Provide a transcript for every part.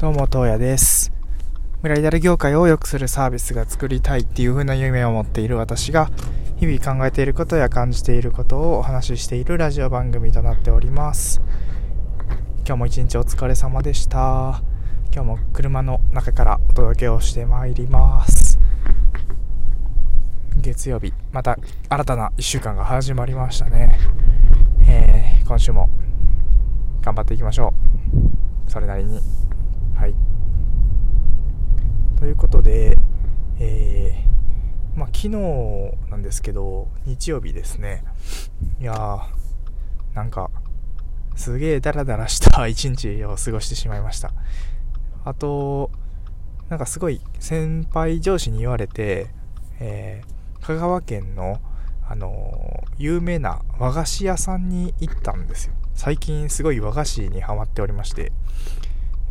どうも、東野です。ブライダル業界を良くするサービスが作りたいっていう風な夢を持っている私が、日々考えていることや感じていることをお話ししているラジオ番組となっております。今日も一日お疲れ様でした。今日も車の中からお届けをしてまいります。月曜日、また新たな1週間が始まりましたね。えー今週も頑張っていきましょう。それなりに。はい。ということで、えーまあ、昨日なんですけど、日曜日ですね。いやー、なんか、すげえダラダラした 一日を過ごしてしまいました。あと、なんかすごい先輩上司に言われて、えー香川県の、あのー有名な和菓子屋さんに行ったんですよ。最近すごい和菓子にハマっておりまして、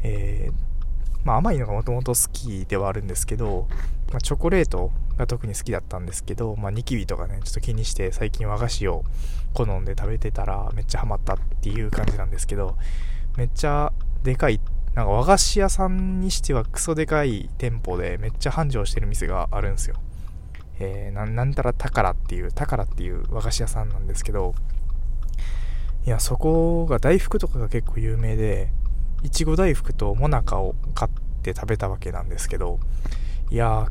えーまあ甘いのがもともと好きではあるんですけど、まあ、チョコレートが特に好きだったんですけど、まあ、ニキビとかね、ちょっと気にして最近和菓子を好んで食べてたらめっちゃハマったっていう感じなんですけど、めっちゃでかい、なんか和菓子屋さんにしてはクソでかい店舗でめっちゃ繁盛してる店があるんですよ。えー、なんなんたら宝っていう、宝っていう和菓子屋さんなんですけど、いや、そこが大福とかが結構有名で、いちご大福ともなかを買って食べたわけなんですけど、いや、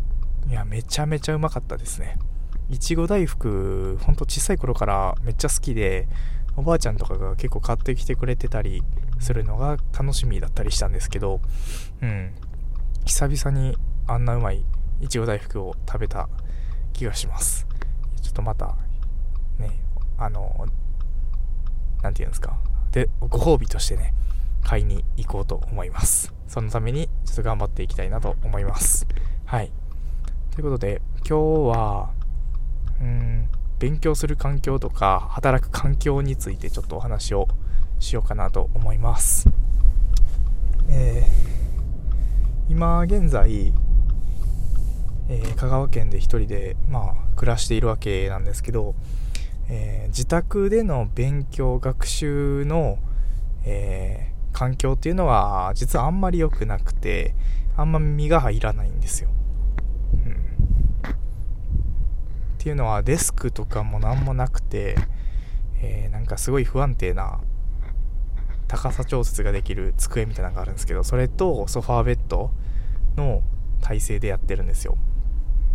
いや、めちゃめちゃうまかったですね。いちご大福、ほんと小さい頃からめっちゃ好きで、おばあちゃんとかが結構買ってきてくれてたりするのが楽しみだったりしたんですけど、うん。久々にあんなうまいいちご大福を食べた気がします。ちょっとまた、ね、あの、なんていうんですか。で、ご褒美としてね、買いに行こうと思います。そのために、ちょっと頑張っていきたいなと思います。はい。ということで、今日は、うん、勉強する環境とか、働く環境についてちょっとお話をしようかなと思います。えー、今現在、えー香川県で一人で、まあ、暮らしているわけなんですけど、えー自宅での勉強学習の、えー環境っていうのは実はあんまり良くなくてあんま身が入らないんですよ、うん、っていうのはデスクとかも何もなくて、えーなんかすごい不安定な高さ調節ができる机みたいなのがあるんですけどそれとソファーベッドの体勢でやってるんですよ。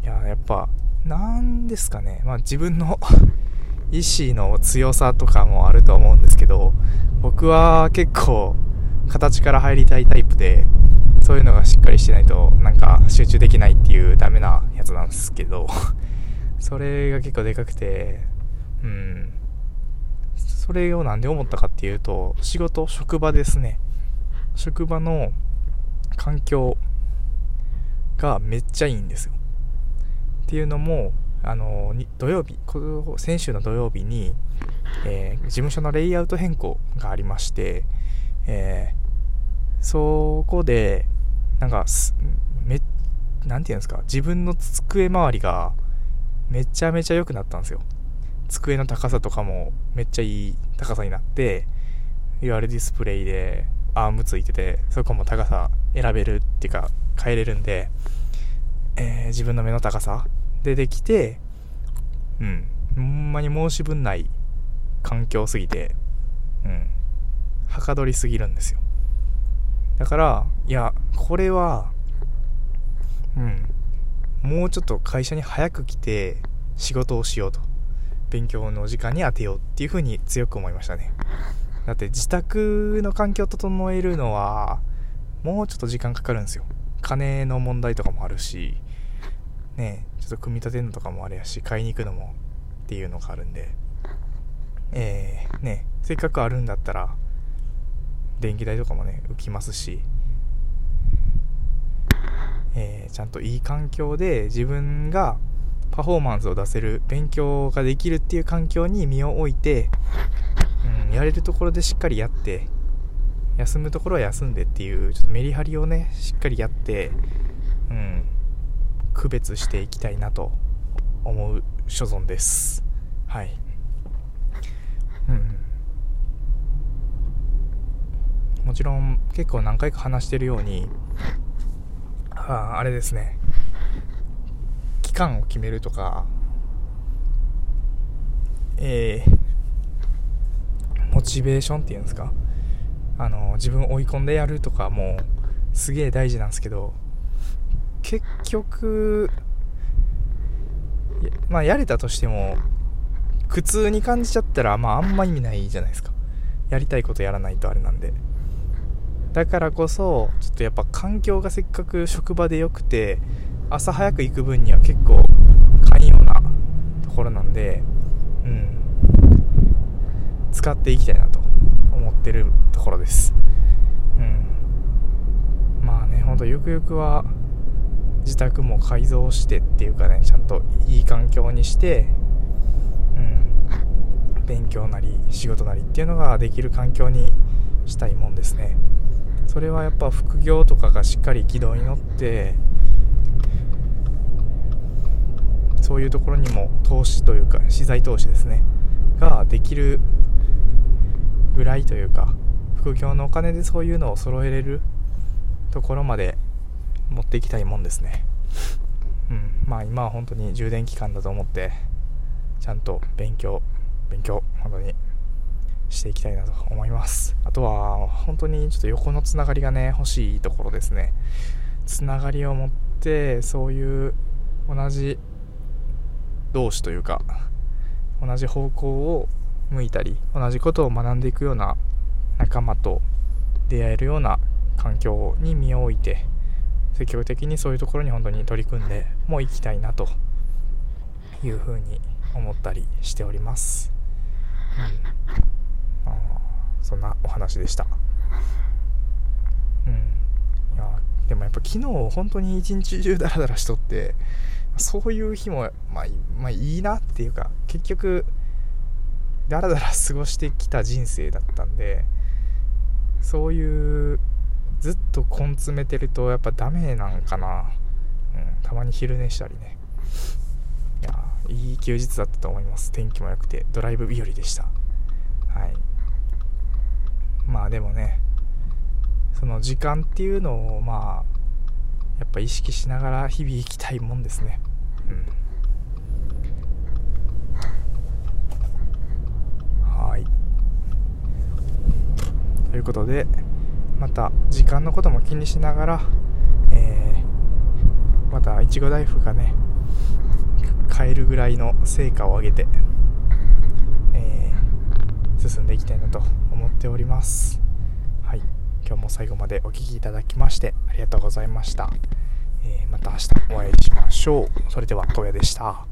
いややっぱなんですかね。まあ自分の 意志の強さとかもあると思うんですけど僕は結構形から入りたいタイプでそういうのがしっかりしてないとなんか集中できないっていうダメなやつなんですけどそれが結構でかくてうん。それをなんで思ったかっていうと仕事職場ですね。職場の環境がめっちゃいいんですよ。っていうのもあの土曜日先週の土曜日に、えー事務所のレイアウト変更がありまして、えーそこでなんかめなんていうんですか自分の机周りがめちゃめちゃ良くなったんですよ。机の高さとかもめっちゃいい高さになっていわゆるディスプレイでアームついててそこも高さ選べるっていうか変えれるんで、えー自分の目の高さでできてうん。ほんまに申し分ない環境すぎてうん。はかどりすぎるんですよ。だからいやこれはもうちょっと会社に早く来て仕事をしようと。勉強の時間に当てようっていうふうに強く思いましたね。だって自宅の環境を整えるのはもうちょっと時間かかるんですよ。金の問題とかもあるしねちょっと組み立てるのとかもあれやし買いに行くのもっていうのがあるんで。えー、ねせっかくあるんだったら電気代とかもね浮きますし。えーちゃんといい環境で自分がパフォーマンスを出せる勉強ができるっていう環境に身を置いて、うん、やれるところでしっかりやって休むところは休んでっていうちょっとメリハリをねしっかりやって、うん、区別していきたいなと思う所存です。はい。うん。もちろん結構何回か話してるようにああれですね。期間を決めるとか。えー、モチベーションっていうんですか。あの自分を追い込んでやるとかもすげえ大事なんですけど。結局まあやれたとしても苦痛に感じちゃったらまああんま意味ないじゃないですか。やりたいことやらないとあれなんで。だからこそちょっとやっぱ環境がせっかく職場で良くて朝早く行く分には結構寛容なところなんでうん。使っていきたいなと思ってるところです。うん。まあねほんとゆくゆくは自宅も改造してっていうかねちゃんといい環境にしてうん。勉強なり仕事なりっていうのができる環境にしたいもんですね。それはやっぱ副業とかがしっかり軌道に乗ってそういうところにも投資というか資材投資ですね。ができるぐらいというか副業のお金でそういうのを揃えれるところまで持っていきたいもんですね。うん。まあ今は本当に充電期間だと思ってちゃんと勉強勉強本当に。していきたいなと思います。あとは本当にちょっと横のつながりがね欲しいところですね。つながりを持ってそういう同じ同士というか同じ方向を向いたり同じことを学んでいくような仲間と出会えるような環境に身を置いて積極的にそういうところに本当に取り組んでもう行きたいなというふうに思ったりしております、うん、そんなお話でした。うん。いやでもやっぱ昨日本当に一日中ダラダラしとってそういう日も、まあ、まあいいなっていうか結局ダラダラ過ごしてきた人生だったんでそういうずっと根詰めてるとやっぱダメなんかな、うん、たまに昼寝したりね。いやいい休日だったと思います。天気も良くてドライブ日和でした。はい。まあでもねその時間っていうのをまあやっぱ意識しながら日々生きたいもんですね。うん。はい。ということでまた時間のことも気にしながら、えー、またいちご大福がね買えるぐらいの成果を上げて、えー、進んでいきたいなと思っております。はい。今日も最後までお聴きいただきましてありがとうございました、えー、また明日お会いしましょう。それでは東野でした。